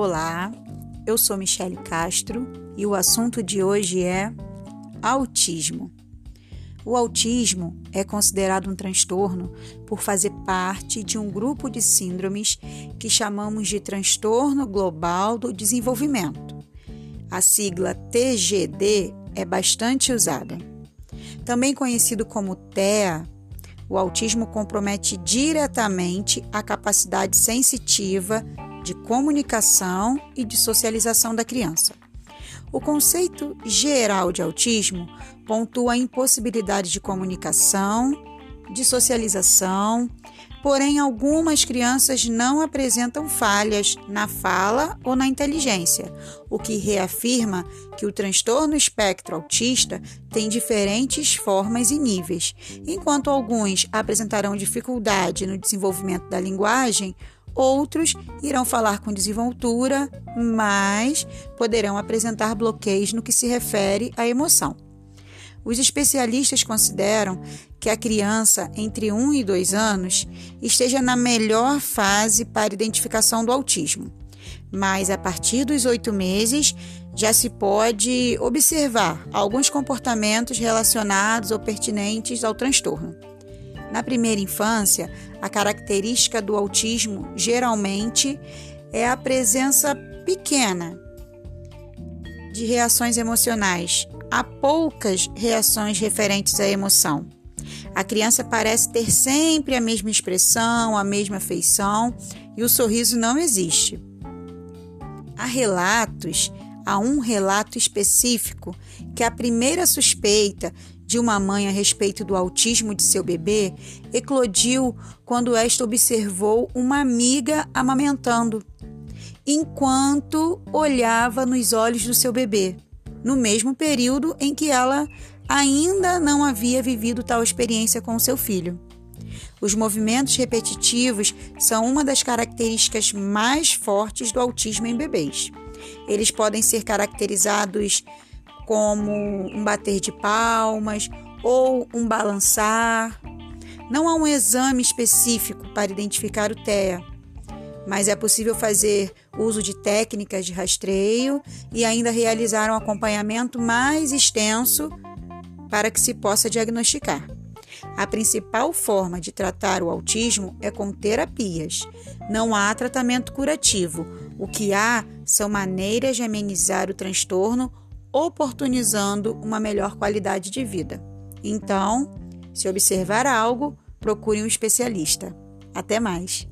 Olá, eu sou Michele Castro e o assunto de hoje é autismo. O autismo é considerado um transtorno por fazer parte de um grupo de síndromes que chamamos de transtorno global do desenvolvimento. A sigla TGD é bastante usada. Também conhecido como TEA, o autismo compromete diretamente a capacidade sensitiva de comunicação e de socialização da criança. O conceito geral de autismo pontua a impossibilidade de comunicação, de socialização, porém algumas crianças não apresentam falhas na fala ou na inteligência, o que reafirma que o transtorno espectro autista tem diferentes formas e níveis. Enquanto alguns apresentarão dificuldade no desenvolvimento da linguagem, Outros irão falar com desenvoltura, mas poderão apresentar bloqueios no que se refere à emoção. Os especialistas consideram que a criança entre 1 e 2 anos esteja na melhor fase para identificação do autismo, mas a partir dos 8 meses já se pode observar alguns comportamentos relacionados ou pertinentes ao transtorno. Na primeira infância, a característica do autismo geralmente é a presença pequena de reações emocionais. Há poucas reações referentes à emoção. A criança parece ter sempre a mesma expressão, a mesma feição e o sorriso não existe. Há relatos, há um relato específico que a primeira suspeita de uma mãe a respeito do autismo de seu bebê eclodiu quando esta observou uma amiga amamentando, enquanto olhava nos olhos do seu bebê, no mesmo período em que ela ainda não havia vivido tal experiência com seu filho. Os movimentos repetitivos são uma das características mais fortes do autismo em bebês. Eles podem ser caracterizados como um bater de palmas ou um balançar. Não há um exame específico para identificar o TEA, mas é possível fazer uso de técnicas de rastreio e ainda realizar um acompanhamento mais extenso para que se possa diagnosticar. A principal forma de tratar o autismo é com terapias. Não há tratamento curativo. O que há são maneiras de amenizar o transtorno oportunizando uma melhor qualidade de vida. Então, se observar algo, procure um especialista. Até mais!